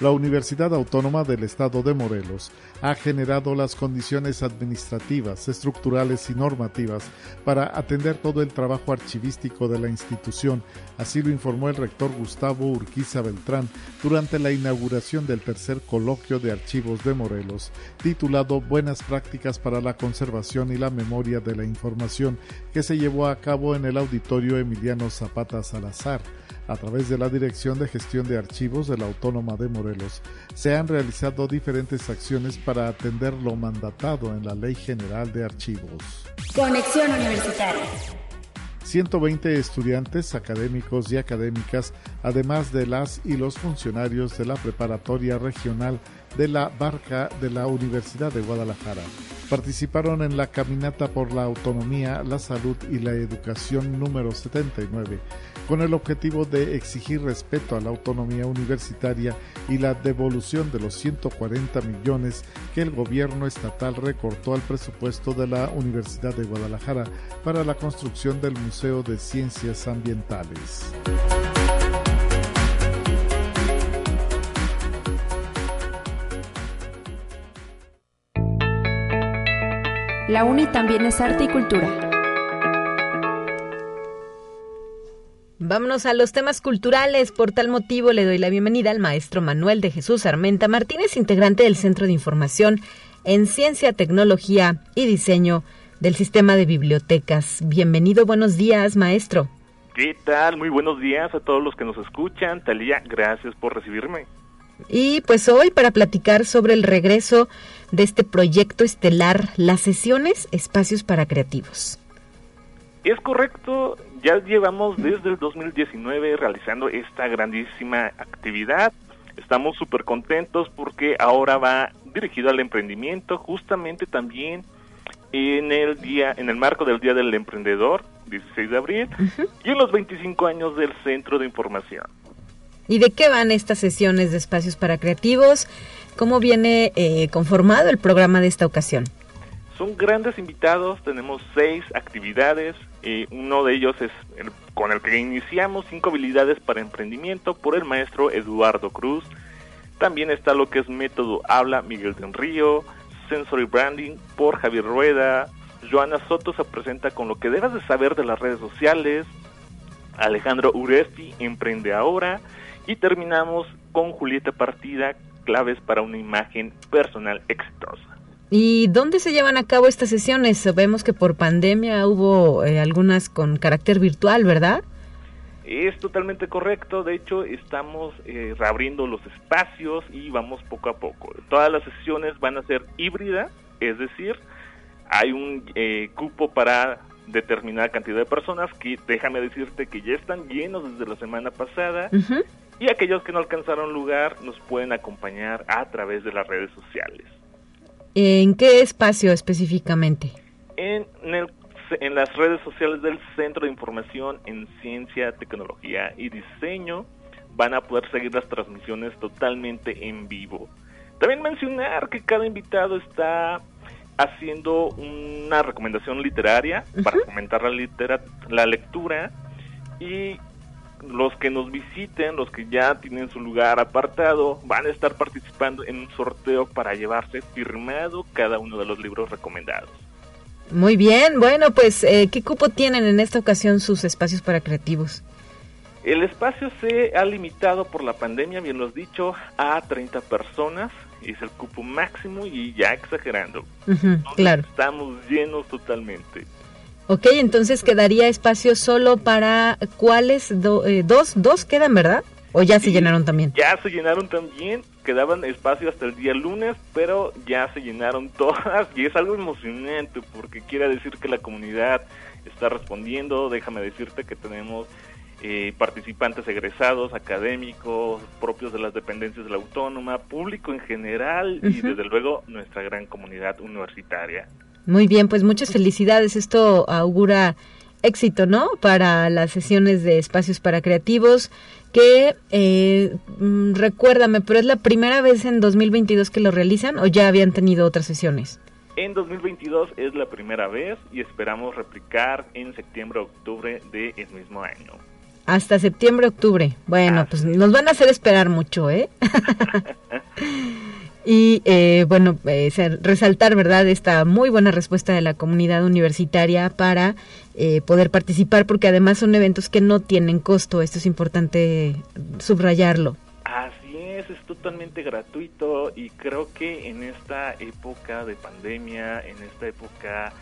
la Universidad Autónoma del Estado de Morelos ha generado las condiciones administrativas, estructurales y normativas para atender todo el trabajo archivístico de la institución, así lo informó el rector Gustavo Urquiza Beltrán durante la inauguración del tercer coloquio de archivos de Morelos, titulado Buenas prácticas para la conservación y la memoria de la información, que se llevó a cabo en el auditorio Emiliano Zapata Salazar a través de la Dirección de Gestión de Archivos de la Autónoma de Morelos, se han realizado diferentes acciones para atender lo mandatado en la Ley General de Archivos. Conexión Universitaria. 120 estudiantes académicos y académicas, además de las y los funcionarios de la preparatoria regional de la Barca de la Universidad de Guadalajara participaron en la Caminata por la Autonomía, la Salud y la Educación número 79, con el objetivo de exigir respeto a la autonomía universitaria y la devolución de los 140 millones que el gobierno estatal recortó al presupuesto de la Universidad de Guadalajara para la construcción del Museo de Ciencias Ambientales. La UNI también es arte y cultura. Vámonos a los temas culturales. Por tal motivo le doy la bienvenida al maestro Manuel de Jesús Armenta Martínez, integrante del Centro de Información en Ciencia, Tecnología y Diseño del Sistema de Bibliotecas. Bienvenido, buenos días, maestro. ¿Qué tal? Muy buenos días a todos los que nos escuchan. Talía, gracias por recibirme. Y pues hoy para platicar sobre el regreso de este proyecto estelar, las sesiones Espacios para Creativos. Es correcto, ya llevamos desde el 2019 realizando esta grandísima actividad. Estamos súper contentos porque ahora va dirigido al emprendimiento, justamente también en el día, en el marco del Día del Emprendedor, 16 de abril, y en los 25 años del Centro de Información. ¿Y de qué van estas sesiones de espacios para creativos? ¿Cómo viene eh, conformado el programa de esta ocasión? Son grandes invitados, tenemos seis actividades, eh, uno de ellos es con el que iniciamos cinco habilidades para emprendimiento por el maestro Eduardo Cruz. También está lo que es método habla Miguel del Río, Sensory Branding por Javier Rueda, Joana Soto se presenta con lo que debes de saber de las redes sociales, Alejandro Uresti emprende ahora y terminamos con Julieta Partida claves para una imagen personal exitosa. ¿Y dónde se llevan a cabo estas sesiones? Vemos que por pandemia hubo eh, algunas con carácter virtual, ¿verdad? Es totalmente correcto, de hecho estamos eh, reabriendo los espacios y vamos poco a poco. Todas las sesiones van a ser híbridas, es decir, hay un eh, cupo para determinada cantidad de personas que déjame decirte que ya están llenos desde la semana pasada y aquellos que no alcanzaron lugar nos pueden acompañar a través de las redes sociales. ¿En qué espacio específicamente? En, en las redes sociales del Centro de Información en Ciencia, Tecnología y Diseño van a poder seguir las transmisiones totalmente en vivo. También mencionar que cada invitado está haciendo una recomendación literaria para fomentar la, la lectura y los que nos visiten, los que ya tienen su lugar apartado, van a estar participando en un sorteo para llevarse firmado cada uno de los libros recomendados. Muy bien, bueno, pues, eh, ¿qué cupo tienen en esta ocasión sus espacios para creativos? El espacio se ha limitado por la pandemia, bien lo has dicho, a 30 personas. Es el cupo máximo y ya exagerando. claro. Estamos llenos totalmente. Ok, entonces quedaría espacio solo para cuáles, eh, dos, dos quedan, ¿verdad? ¿O ya se llenaron también? Ya se llenaron también, quedaban espacio hasta el día lunes, pero ya se llenaron *laughs* todas y es algo emocionante porque quiere decir que la comunidad está respondiendo, déjame decirte que tenemos eh, participantes egresados, académicos, propios de las dependencias de la autónoma, público en general y desde luego nuestra gran comunidad universitaria. Muy bien, pues muchas felicidades. Esto augura éxito, ¿no? Para las sesiones de espacios para creativos, que eh, mm, recuérdame, pero es la primera vez en 2022 que lo realizan o ya habían tenido otras sesiones. En 2022 es la primera vez y esperamos replicar en septiembre-octubre del mismo año. Hasta septiembre-octubre. Bueno, pues nos van a hacer esperar mucho, ¿eh? *laughs* Y eh, bueno, eh, resaltar, ¿verdad?, esta muy buena respuesta de la comunidad universitaria para eh, poder participar, porque además son eventos que no tienen costo. Esto es importante subrayarlo. Así es, es totalmente gratuito y creo que en esta época de pandemia, en esta época,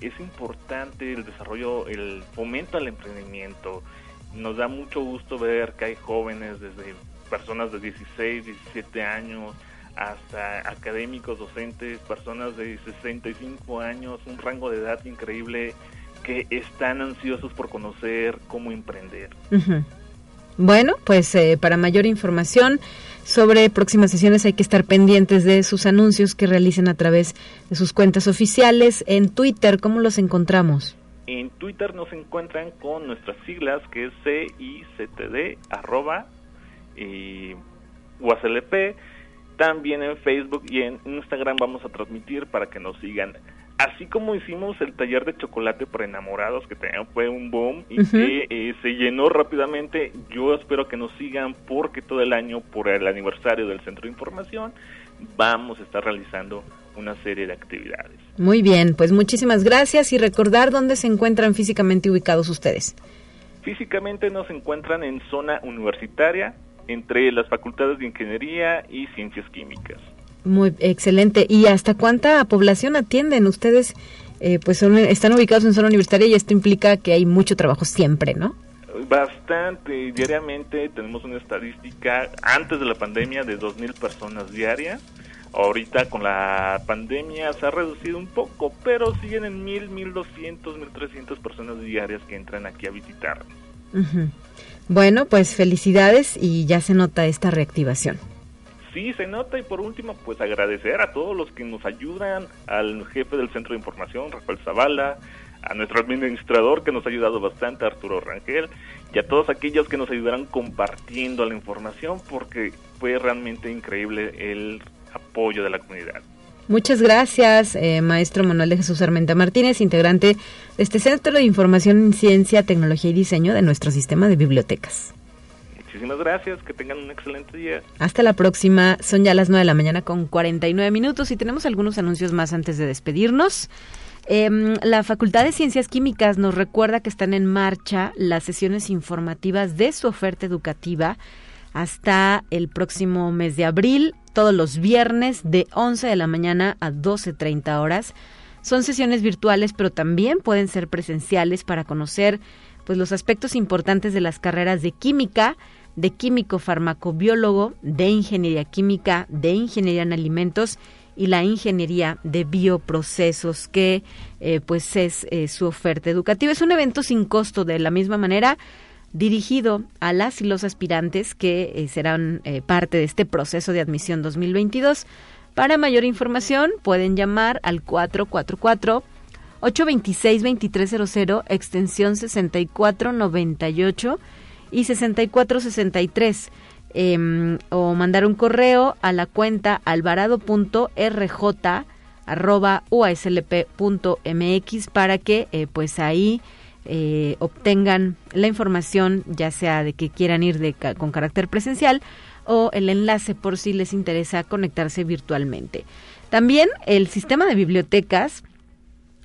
es importante el desarrollo, el fomento al emprendimiento. Nos da mucho gusto ver que hay jóvenes desde personas de 16, 17 años, hasta académicos, docentes, personas de 65 años, un rango de edad increíble que están ansiosos por conocer cómo emprender. Bueno, pues eh, para mayor información sobre próximas sesiones hay que estar pendientes de sus anuncios que realicen a través de sus cuentas oficiales. En Twitter, ¿cómo los encontramos? En Twitter nos encuentran con nuestras siglas que es CICTD arroba y UACLP. También en Facebook y en Instagram vamos a transmitir para que nos sigan. Así como hicimos el taller de chocolate para enamorados, que también fue un boom y que eh, se llenó rápidamente, yo espero que nos sigan porque todo el año, por el aniversario del Centro de Información, vamos a estar realizando una serie de actividades. Muy bien, pues muchísimas gracias y recordar dónde se encuentran físicamente ubicados ustedes. Físicamente nos encuentran en zona universitaria, entre las facultades de Ingeniería y Ciencias Químicas. Muy excelente. ¿Y hasta cuánta población atienden ustedes? Eh, pues son, están ubicados en zona universitaria y esto implica que hay mucho trabajo siempre, ¿no? Bastante. Diariamente tenemos una estadística antes de la pandemia de 2.000 personas diarias. Ahorita con la pandemia se ha reducido un poco, pero siguen en 1.000, 1.200, 1.300 personas diarias que entran aquí a visitarnos. Bueno, pues felicidades y ya se nota esta reactivación. Sí, se nota y por último, pues agradecer a todos los que nos ayudan, al jefe del Centro de Información, Rafael Zavala, a nuestro administrador que nos ha ayudado bastante, Arturo Rangel, y a todos aquellos que nos ayudarán compartiendo la información porque fue realmente increíble el apoyo de la comunidad. Muchas gracias, eh, maestro Manuel de Jesús Armenta Martínez, integrante este Centro de Información en Ciencia, Tecnología y Diseño de nuestro sistema de bibliotecas. Muchísimas gracias, que tengan un excelente día. Hasta la próxima, son ya las 9 de la mañana con 49 minutos y tenemos algunos anuncios más antes de despedirnos. Em, la Facultad de Ciencias Químicas nos recuerda que están en marcha las sesiones informativas de su oferta educativa hasta el próximo mes de abril, todos los viernes de 11 de la mañana a 12.30 horas. Son sesiones virtuales, pero también pueden ser presenciales para conocer pues, los aspectos importantes de las carreras de química, de químico farmacobiólogo, de ingeniería química, de ingeniería en alimentos y la ingeniería de bioprocesos, que eh, pues es eh, su oferta educativa. Es un evento sin costo de la misma manera dirigido a las y los aspirantes que eh, serán eh, parte de este proceso de admisión 2022. Para mayor información pueden llamar al 444 826 2300 extensión 6498 y 6463 eh, em, o mandar un correo a la cuenta alvarado.rj@uaslp.mx para que eh, pues ahí eh, obtengan la información, ya sea de que quieran ir con carácter presencial o el enlace por si les interesa conectarse virtualmente. También el sistema de bibliotecas,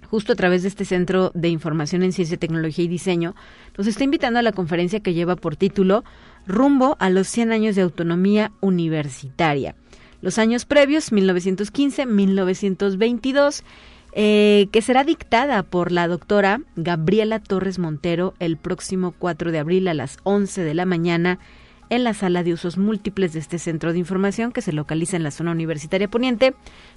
justo a través de este Centro de Información en Ciencia, Tecnología y Diseño, nos está invitando a la conferencia que lleva por título Rumbo a los 100 años de autonomía universitaria. Los años previos, 1915-1922, eh, que será dictada por la doctora Gabriela Torres Montero el próximo 4 de abril a las 11 de la mañana en la sala de usos múltiples de este centro de información que se localiza en la zona universitaria poniente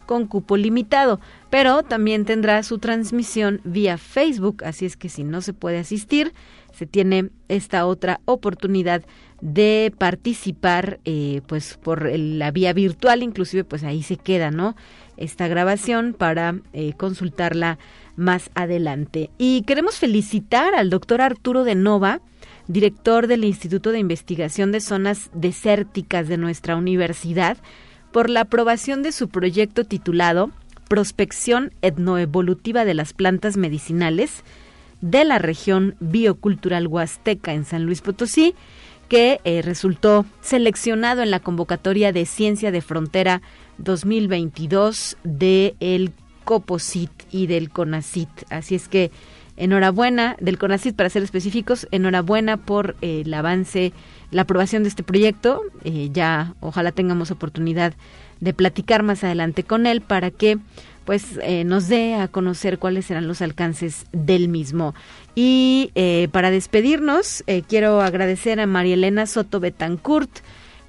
con cupo limitado, pero también tendrá su transmisión vía Facebook, así es que si no se puede asistir, se tiene esta otra oportunidad de participar eh, pues por la vía virtual, inclusive pues ahí se queda, ¿no? esta grabación para eh, consultarla más adelante. Y queremos felicitar al doctor Arturo de Nova, director del Instituto de Investigación de Zonas Desérticas de nuestra universidad, por la aprobación de su proyecto titulado Prospección etnoevolutiva de las plantas medicinales de la región biocultural huasteca en San Luis Potosí, que eh, resultó seleccionado en la convocatoria de Ciencia de Frontera 2022 del el COPOSIT y del CONACIT. Así es que enhorabuena del CONACIT para ser específicos, enhorabuena por eh, el avance, la aprobación de este proyecto. Eh, ya ojalá tengamos oportunidad de platicar más adelante con él para que pues eh, nos dé a conocer cuáles serán los alcances del mismo. Y para despedirnos, quiero agradecer a María Elena Soto Betancourt,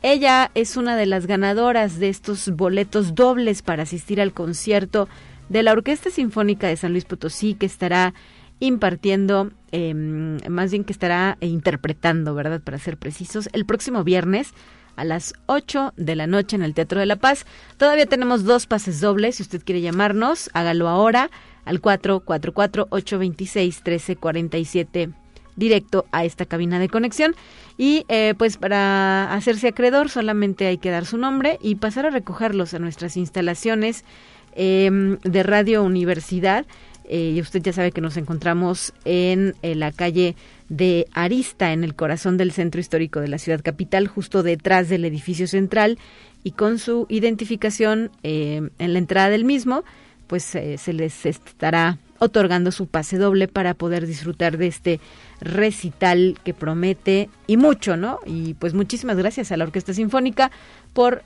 ella es una de las ganadoras de estos boletos dobles para asistir al concierto de la Orquesta Sinfónica de San Luis Potosí que estará impartiendo, em, más bien que estará interpretando, ¿verdad? Para ser precisos, el próximo viernes a las 8 de la noche en el Teatro de la Paz. Todavía tenemos dos pases dobles. Si usted quiere llamarnos, hágalo ahora al 444-826-1347 directo a esta cabina de conexión. Y eh, pues para hacerse acreedor solamente hay que dar su nombre y pasar a recogerlos a nuestras instalaciones em, de Radio Universidad. Eh, y usted ya sabe que nos encontramos en, en, la calle de Arista, en el corazón del centro histórico de la ciudad capital, justo detrás del edificio central, y con su identificación em, en la entrada del mismo, pues eh, se les estará otorgando su pase doble para poder disfrutar de este recital que promete y mucho, ¿no? Y pues muchísimas gracias a la Orquesta Sinfónica por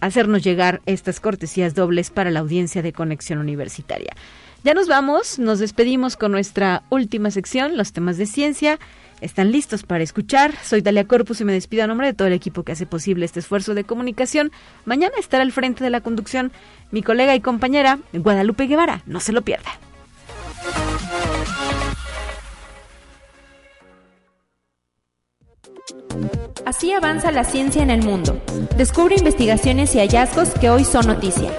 hacernos llegar estas cortesías dobles para la audiencia de Conexión Universitaria. Ya nos vamos, nos despedimos con nuestra última sección, los temas de ciencia. Están listos para escuchar. Soy Dalia Corpus y me despido a nombre de todo el equipo que hace posible este esfuerzo de comunicación. Mañana estará al frente de la conducción mi colega y compañera Guadalupe Guevara. No se lo pierda. Así avanza la ciencia en el mundo. Descubre investigaciones y hallazgos que hoy son noticia.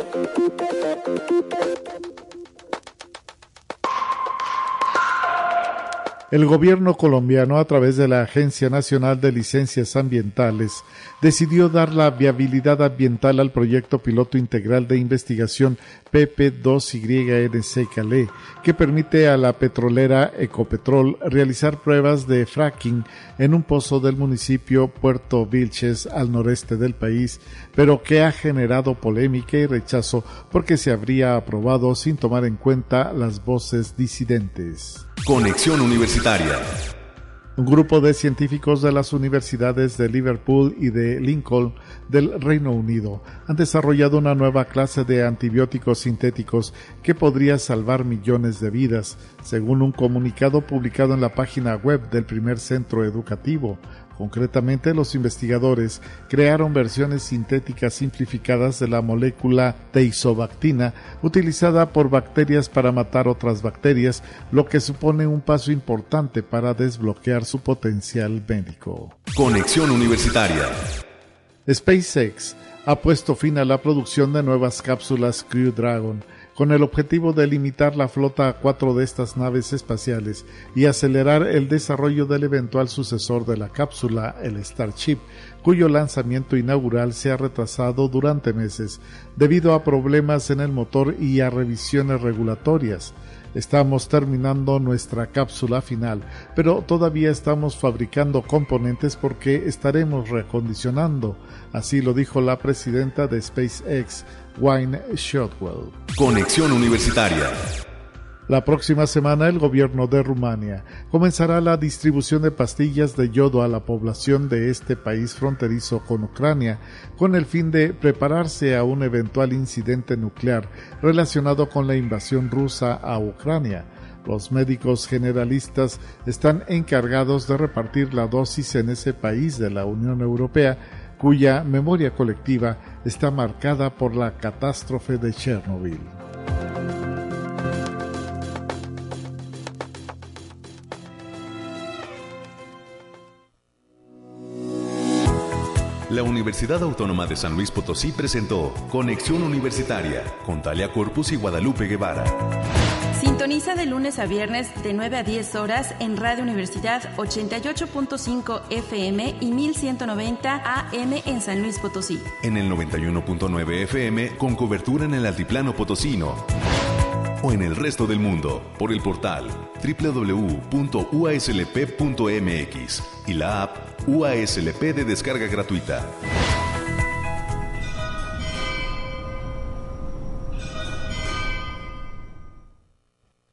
El gobierno colombiano, a través de la Agencia Nacional de Licencias Ambientales, decidió dar la viabilidad ambiental al proyecto piloto integral de investigación PP2YNC Calais, que permite a la petrolera Ecopetrol realizar pruebas de fracking en un pozo del municipio Puerto Vilches al noreste del país, pero que ha generado polémica y rechazo porque se habría aprobado sin tomar en cuenta las voces disidentes. Conexión Universitaria. Un grupo de científicos de las universidades de Liverpool y de Lincoln del Reino Unido han desarrollado una nueva clase de antibióticos sintéticos que podría salvar millones de vidas, según un comunicado publicado en la página web del primer centro educativo. Concretamente, los investigadores crearon versiones sintéticas simplificadas de la molécula teisobactina utilizada por bacterias para matar otras bacterias, lo que supone un paso importante para desbloquear su potencial médico. Conexión Universitaria. SpaceX ha puesto fin a la producción de nuevas cápsulas Crew Dragon con el objetivo de limitar la flota a cuatro de estas naves espaciales y acelerar el desarrollo del eventual sucesor de la cápsula, el Starship, cuyo lanzamiento inaugural se ha retrasado durante meses debido a problemas en el motor y a revisiones regulatorias. Estamos terminando nuestra cápsula final, pero todavía estamos fabricando componentes porque estaremos recondicionando. Así lo dijo la presidenta de SpaceX, Wayne Shotwell. Conexión Universitaria. La próxima semana el gobierno de Rumania comenzará la distribución de pastillas de yodo a la población de este país fronterizo con Ucrania, con el fin de prepararse a un eventual incidente nuclear relacionado con la invasión rusa a Ucrania. Los médicos generalistas están encargados de repartir la dosis en ese país de la Unión Europea cuya memoria colectiva está marcada por la catástrofe de Chernobyl. La Universidad Autónoma de San Luis Potosí presentó Conexión Universitaria con Talia Corpus y Guadalupe Guevara. Sintoniza de lunes a viernes de 9 a 10 horas en Radio Universidad 88.5 FM y 1190 AM en San Luis Potosí. En el 91.9 FM con cobertura en el Altiplano Potosino. O en el resto del mundo por el portal www.uaslp.mx y la app UASLP de descarga gratuita.